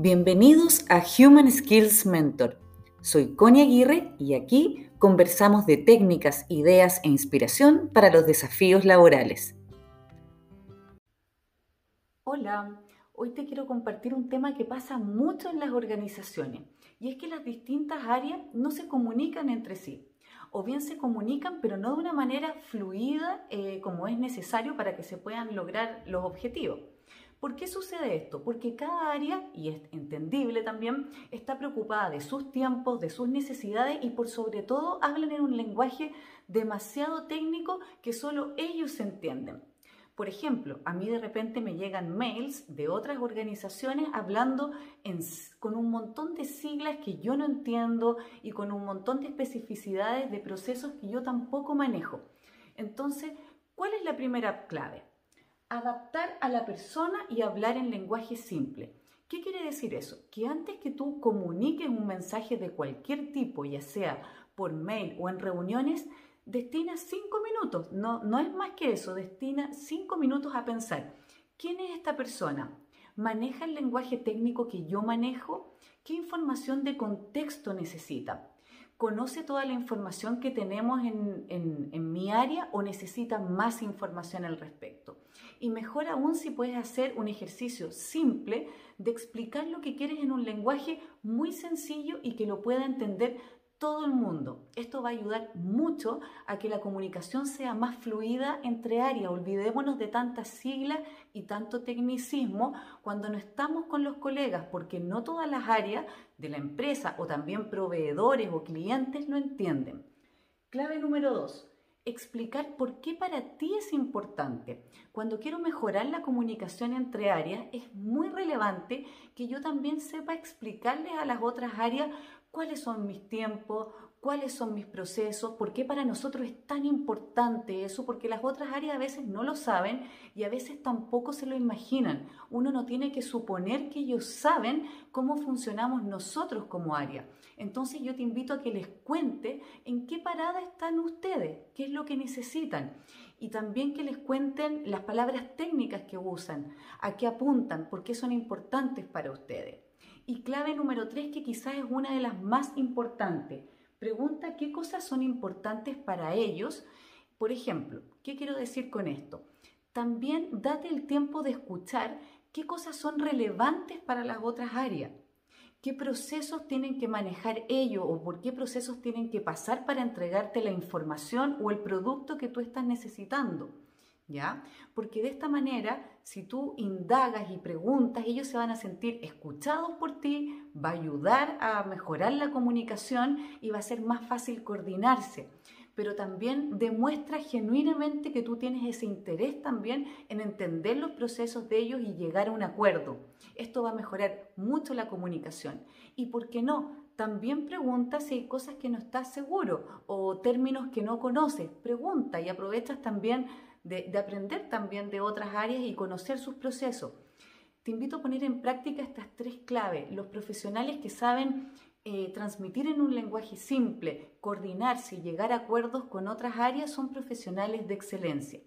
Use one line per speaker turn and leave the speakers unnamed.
Bienvenidos a Human Skills Mentor. Soy Connie Aguirre y aquí conversamos de técnicas, ideas e inspiración para los desafíos laborales. Hola, hoy te quiero compartir un tema que pasa mucho en las organizaciones y es que las distintas áreas no se comunican entre sí o bien se comunican pero no de una manera fluida eh, como es necesario para que se puedan lograr los objetivos. ¿Por qué sucede esto? Porque cada área, y es entendible también, está preocupada de sus tiempos, de sus necesidades y por sobre todo hablan en un lenguaje demasiado técnico que solo ellos entienden. Por ejemplo, a mí de repente me llegan mails de otras organizaciones hablando con un montón de siglas que yo no entiendo y con un montón de especificidades de procesos que yo tampoco manejo. Entonces, ¿cuál es la primera clave? Adaptar a la persona y hablar en lenguaje simple. ¿Qué quiere decir eso? Que antes que tú comuniques un mensaje de cualquier tipo, ya sea por mail o en reuniones, destina cinco minutos, no, no es más que eso, destina cinco minutos a pensar, ¿quién es esta persona? ¿Maneja el lenguaje técnico que yo manejo? ¿Qué información de contexto necesita? ¿Conoce toda la información que tenemos en, en mi área o necesita más información al respecto? Y mejor aún si puedes hacer un ejercicio simple de explicar lo que quieres en un lenguaje muy sencillo y que lo pueda entender todo el mundo. Esto va a ayudar mucho a que la comunicación sea más fluida entre áreas. Olvidémonos de tantas siglas y tanto tecnicismo cuando no estamos con los colegas, porque no todas las áreas de la empresa o también proveedores o clientes lo entienden. Clave número dos explicar por qué para ti es importante. Cuando quiero mejorar la comunicación entre áreas, es muy relevante que yo también sepa explicarles a las otras áreas cuáles son mis tiempos, cuáles son mis procesos, por qué para nosotros es tan importante eso, porque las otras áreas a veces no lo saben y a veces tampoco se lo imaginan. Uno no tiene que suponer que ellos saben cómo funcionamos nosotros como área. Entonces yo te invito a que les cuente en qué parada están ustedes, qué es lo que necesitan y también que les cuenten las palabras técnicas que usan, a qué apuntan, por qué son importantes para ustedes. Y clave número tres, que quizás es una de las más importantes, pregunta qué cosas son importantes para ellos. Por ejemplo, ¿qué quiero decir con esto? También date el tiempo de escuchar qué cosas son relevantes para las otras áreas qué procesos tienen que manejar ellos o por qué procesos tienen que pasar para entregarte la información o el producto que tú estás necesitando. ¿Ya? Porque de esta manera, si tú indagas y preguntas, ellos se van a sentir escuchados por ti, va a ayudar a mejorar la comunicación y va a ser más fácil coordinarse pero también demuestra genuinamente que tú tienes ese interés también en entender los procesos de ellos y llegar a un acuerdo. Esto va a mejorar mucho la comunicación. Y por qué no, también pregunta si hay cosas que no estás seguro o términos que no conoces. Pregunta y aprovechas también de, de aprender también de otras áreas y conocer sus procesos. Te invito a poner en práctica estas tres claves. Los profesionales que saben eh, transmitir en un lenguaje simple, coordinarse y llegar a acuerdos con otras áreas son profesionales de excelencia.